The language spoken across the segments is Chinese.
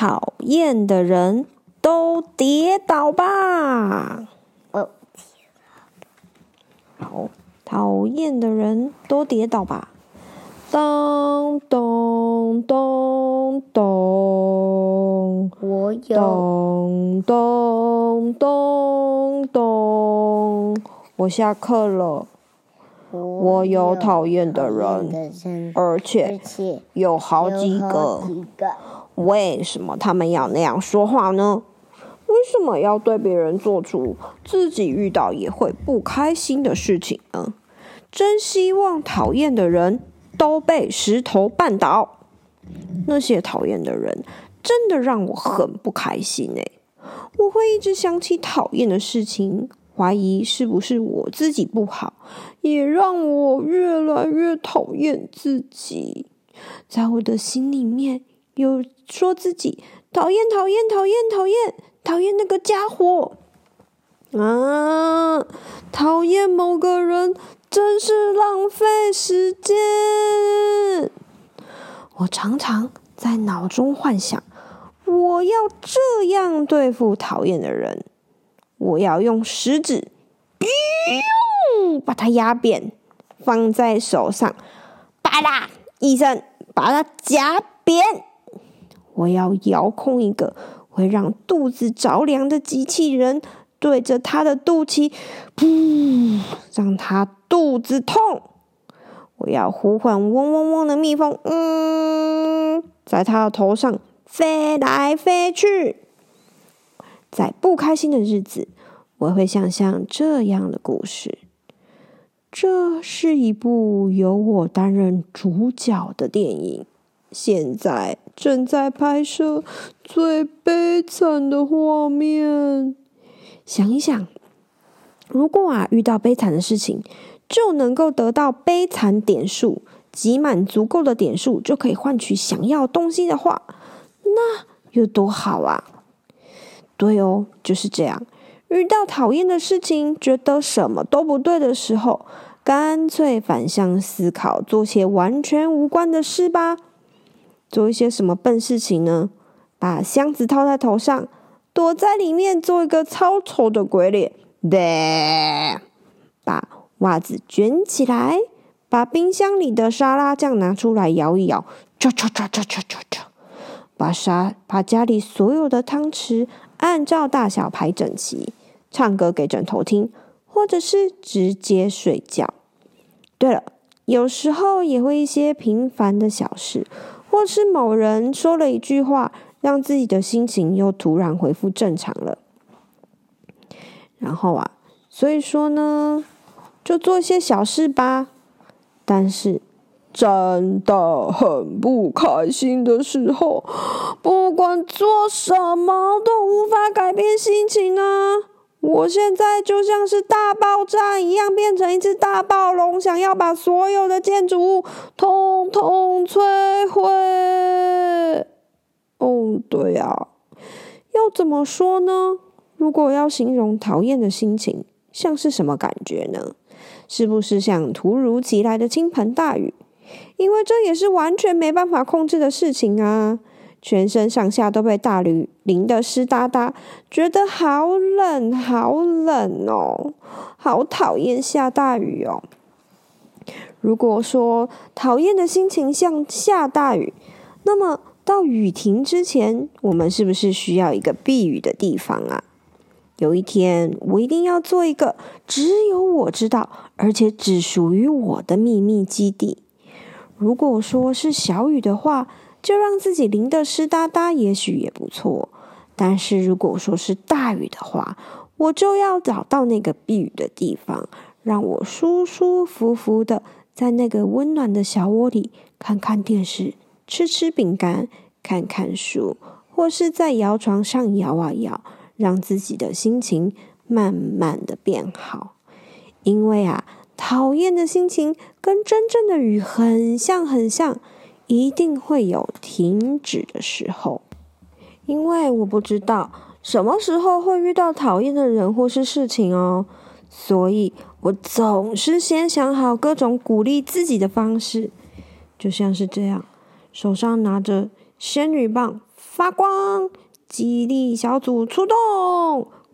讨厌的人都跌倒吧。哦，好，讨厌的人都跌倒吧。咚咚咚咚，我有。咚咚咚咚，我下课了。我有讨厌的人，而且有好几个。为什么他们要那样说话呢？为什么要对别人做出自己遇到也会不开心的事情呢？真希望讨厌的人都被石头绊倒。那些讨厌的人真的让我很不开心哎！我会一直想起讨厌的事情。怀疑是不是我自己不好，也让我越来越讨厌自己。在我的心里面，有说自己讨厌、讨厌、讨厌、讨厌、讨厌那个家伙啊！讨厌某个人，真是浪费时间。我常常在脑中幻想，我要这样对付讨厌的人。我要用食指，把它压扁，放在手上，吧啦一声把它夹扁。我要遥控一个会让肚子着凉的机器人，对着他的肚脐，噗，让他肚子痛。我要呼唤嗡嗡嗡的蜜蜂，嗯，在他的头上飞来飞去。在不开心的日子，我会想象这样的故事。这是一部由我担任主角的电影，现在正在拍摄最悲惨的画面。想一想，如果啊遇到悲惨的事情，就能够得到悲惨点数，集满足够的点数就可以换取想要东西的话，那有多好啊！对哦，就是这样。遇到讨厌的事情，觉得什么都不对的时候，干脆反向思考，做些完全无关的事吧。做一些什么笨事情呢？把箱子套在头上，躲在里面做一个超丑的鬼脸。把袜子卷起来，把冰箱里的沙拉酱拿出来摇一摇，把沙把家里所有的汤匙。按照大小排整齐，唱歌给枕头听，或者是直接睡觉。对了，有时候也会一些平凡的小事，或是某人说了一句话，让自己的心情又突然恢复正常了。然后啊，所以说呢，就做一些小事吧。但是。真的很不开心的时候，不管做什么都无法改变心情啊！我现在就像是大爆炸一样，变成一只大暴龙，想要把所有的建筑物通通摧毁。哦，对啊，要怎么说呢？如果要形容讨厌的心情，像是什么感觉呢？是不是像突如其来的倾盆大雨？因为这也是完全没办法控制的事情啊！全身上下都被大雨淋得湿哒哒，觉得好冷，好冷哦，好讨厌下大雨哦。如果说讨厌的心情像下大雨，那么到雨停之前，我们是不是需要一个避雨的地方啊？有一天，我一定要做一个只有我知道，而且只属于我的秘密基地。如果说是小雨的话，就让自己淋得湿哒哒，也许也不错。但是如果说是大雨的话，我就要找到那个避雨的地方，让我舒舒服服的在那个温暖的小窝里看看电视、吃吃饼干、看看书，或是在摇床上摇啊摇，让自己的心情慢慢的变好。因为啊，讨厌的心情跟真正的雨很像很像，一定会有停止的时候。因为我不知道什么时候会遇到讨厌的人或是事情哦，所以我总是先想好各种鼓励自己的方式，就像是这样，手上拿着仙女棒发光，激励小组出动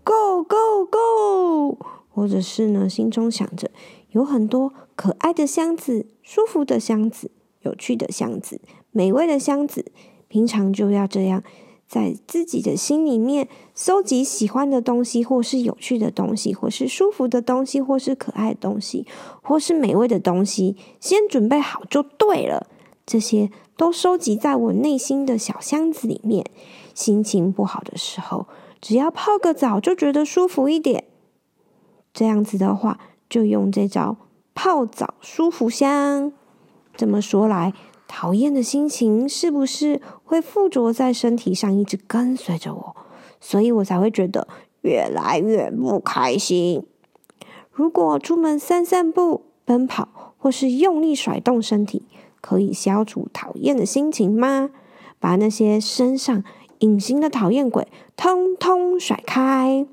，Go Go Go！或者是呢，心中想着有很多可爱的箱子、舒服的箱子、有趣的箱子、美味的箱子，平常就要这样。在自己的心里面搜集喜欢的东西，或是有趣的东西，或是舒服的东西，或是可爱的东西，或是美味的东西，先准备好就对了。这些都收集在我内心的小箱子里面。心情不好的时候，只要泡个澡就觉得舒服一点。这样子的话，就用这招泡澡舒服香。这么说来，讨厌的心情是不是会附着在身体上，一直跟随着我，所以我才会觉得越来越不开心。如果出门散散步、奔跑，或是用力甩动身体，可以消除讨厌的心情吗？把那些身上隐形的讨厌鬼通通甩开。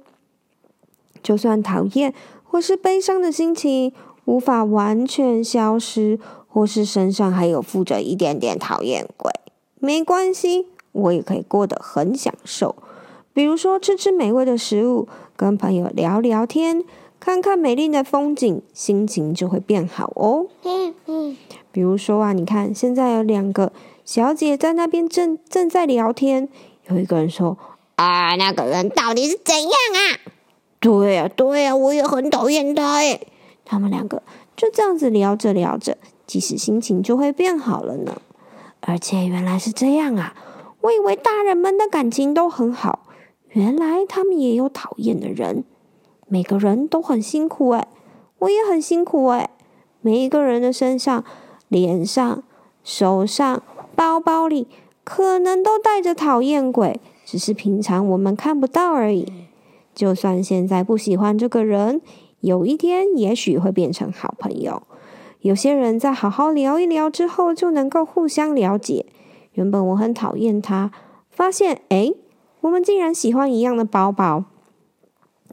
就算讨厌或是悲伤的心情无法完全消失。或是身上还有附着一点点讨厌鬼，没关系，我也可以过得很享受。比如说吃吃美味的食物，跟朋友聊聊天，看看美丽的风景，心情就会变好哦。嗯嗯。比如说啊，你看现在有两个小姐在那边正正在聊天，有一个人说：“啊，那个人到底是怎样啊？”对呀，对呀，我也很讨厌他诶。他们两个就这样子聊着聊着。即使心情就会变好了呢，而且原来是这样啊！我以为大人们的感情都很好，原来他们也有讨厌的人。每个人都很辛苦诶，我也很辛苦诶。每一个人的身上、脸上、手上、包包里，可能都带着讨厌鬼，只是平常我们看不到而已。就算现在不喜欢这个人，有一天也许会变成好朋友。有些人在好好聊一聊之后，就能够互相了解。原本我很讨厌他，发现诶，我们竟然喜欢一样的包包。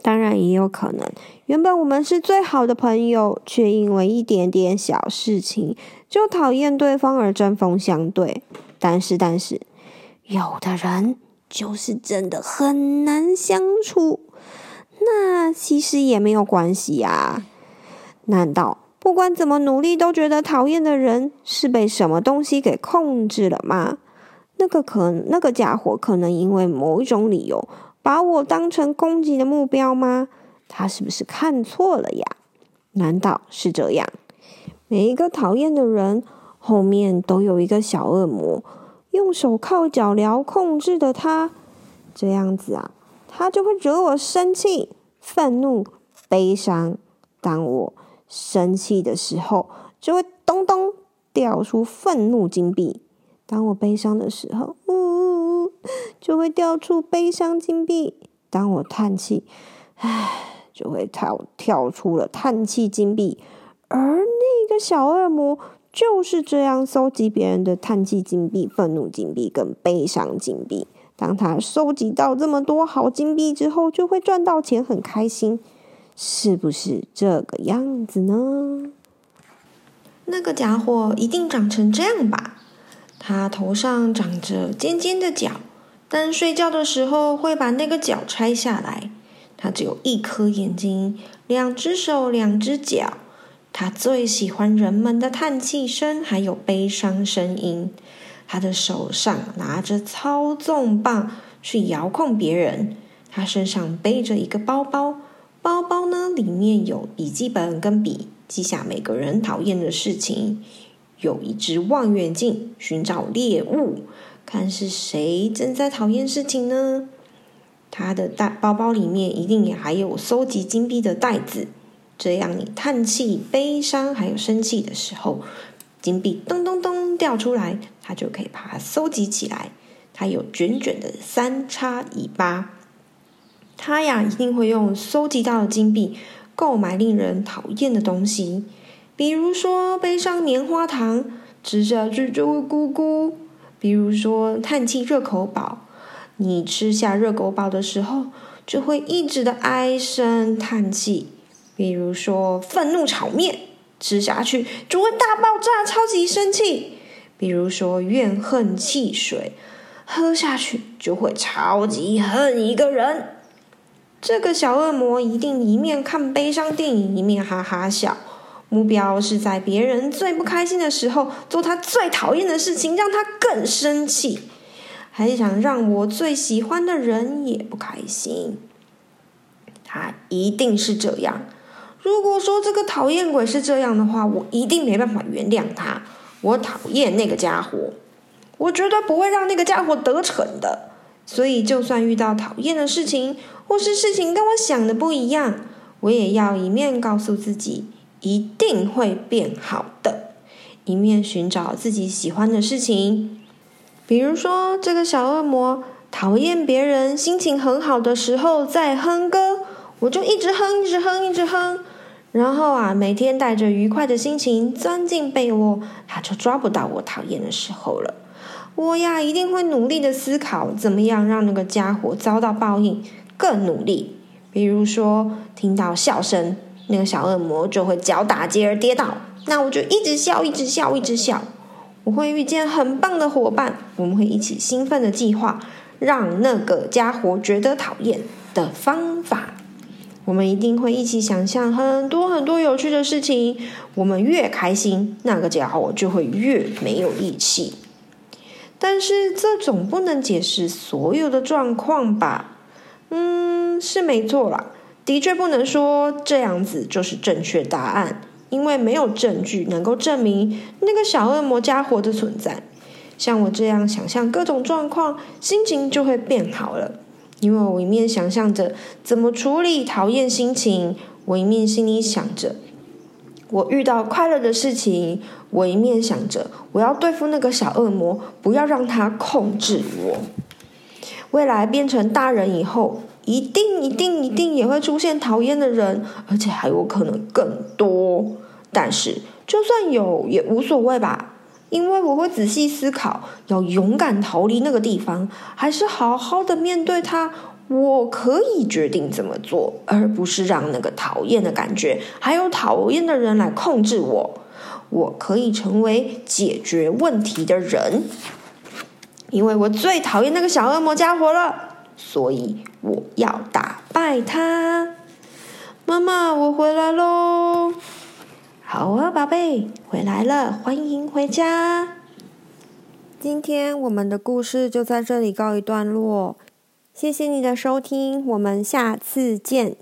当然也有可能，原本我们是最好的朋友，却因为一点点小事情就讨厌对方而针锋相对。但是，但是，有的人就是真的很难相处。那其实也没有关系啊。难道？不管怎么努力，都觉得讨厌的人是被什么东西给控制了吗？那个可那个家伙可能因为某一种理由把我当成攻击的目标吗？他是不是看错了呀？难道是这样？每一个讨厌的人后面都有一个小恶魔，用手铐脚镣控制的他，这样子啊，他就会惹我生气、愤怒、悲伤。当我生气的时候，就会咚咚掉出愤怒金币；当我悲伤的时候，呜呜呜，就会掉出悲伤金币；当我叹气，唉，就会跳跳出了叹气金币。而那个小恶魔就是这样收集别人的叹气金币、愤怒金币跟悲伤金币。当他收集到这么多好金币之后，就会赚到钱，很开心。是不是这个样子呢？那个家伙一定长成这样吧？他头上长着尖尖的角，但睡觉的时候会把那个角拆下来。他只有一颗眼睛，两只手，两只脚。他最喜欢人们的叹气声，还有悲伤声音。他的手上拿着操纵棒去遥控别人。他身上背着一个包包。包包，里面有笔记本跟笔，记下每个人讨厌的事情。有一只望远镜，寻找猎物，看是谁正在讨厌事情呢？他的袋包包里面一定也还有收集金币的袋子，这样你叹气、悲伤还有生气的时候，金币咚咚咚掉出来，他就可以把它收集起来。它有卷卷的三叉尾巴。他呀，一定会用搜集到的金币购买令人讨厌的东西，比如说悲伤棉花糖，吃下去就会咕咕；比如说叹气热狗堡，你吃下热狗堡的时候就会一直的唉声叹气；比如说愤怒炒面，吃下去就会大爆炸，超级生气；比如说怨恨汽水，喝下去就会超级恨一个人。这个小恶魔一定一面看悲伤电影，一面哈哈笑。目标是在别人最不开心的时候做他最讨厌的事情，让他更生气，还想让我最喜欢的人也不开心。他一定是这样。如果说这个讨厌鬼是这样的话，我一定没办法原谅他。我讨厌那个家伙，我绝对不会让那个家伙得逞的。所以，就算遇到讨厌的事情，或是事情跟我想的不一样，我也要一面告诉自己一定会变好的，一面寻找自己喜欢的事情。比如说，这个小恶魔讨厌别人心情很好的时候在哼歌，我就一直哼，一直哼，一直哼。然后啊，每天带着愉快的心情钻进被窝，他就抓不到我讨厌的时候了。我呀，一定会努力的思考，怎么样让那个家伙遭到报应。更努力，比如说听到笑声，那个小恶魔就会脚打结而跌倒。那我就一直笑，一直笑，一直笑。我会遇见很棒的伙伴，我们会一起兴奋的计划，让那个家伙觉得讨厌的方法。我们一定会一起想象很多很多有趣的事情。我们越开心，那个家伙就会越没有力气。但是这总不能解释所有的状况吧？嗯，是没错啦，的确不能说这样子就是正确答案，因为没有证据能够证明那个小恶魔家伙的存在。像我这样想象各种状况，心情就会变好了。因为我一面想象着怎么处理讨厌心情，我一面心里想着我遇到快乐的事情，我一面想着我要对付那个小恶魔，不要让他控制我。未来变成大人以后，一定一定一定也会出现讨厌的人，而且还有可能更多。但是就算有也无所谓吧，因为我会仔细思考，要勇敢逃离那个地方，还是好好的面对它。我可以决定怎么做，而不是让那个讨厌的感觉还有讨厌的人来控制我。我可以成为解决问题的人。因为我最讨厌那个小恶魔家伙了，所以我要打败他。妈妈，我回来喽！好啊，宝贝，回来了，欢迎回家。今天我们的故事就在这里告一段落，谢谢你的收听，我们下次见。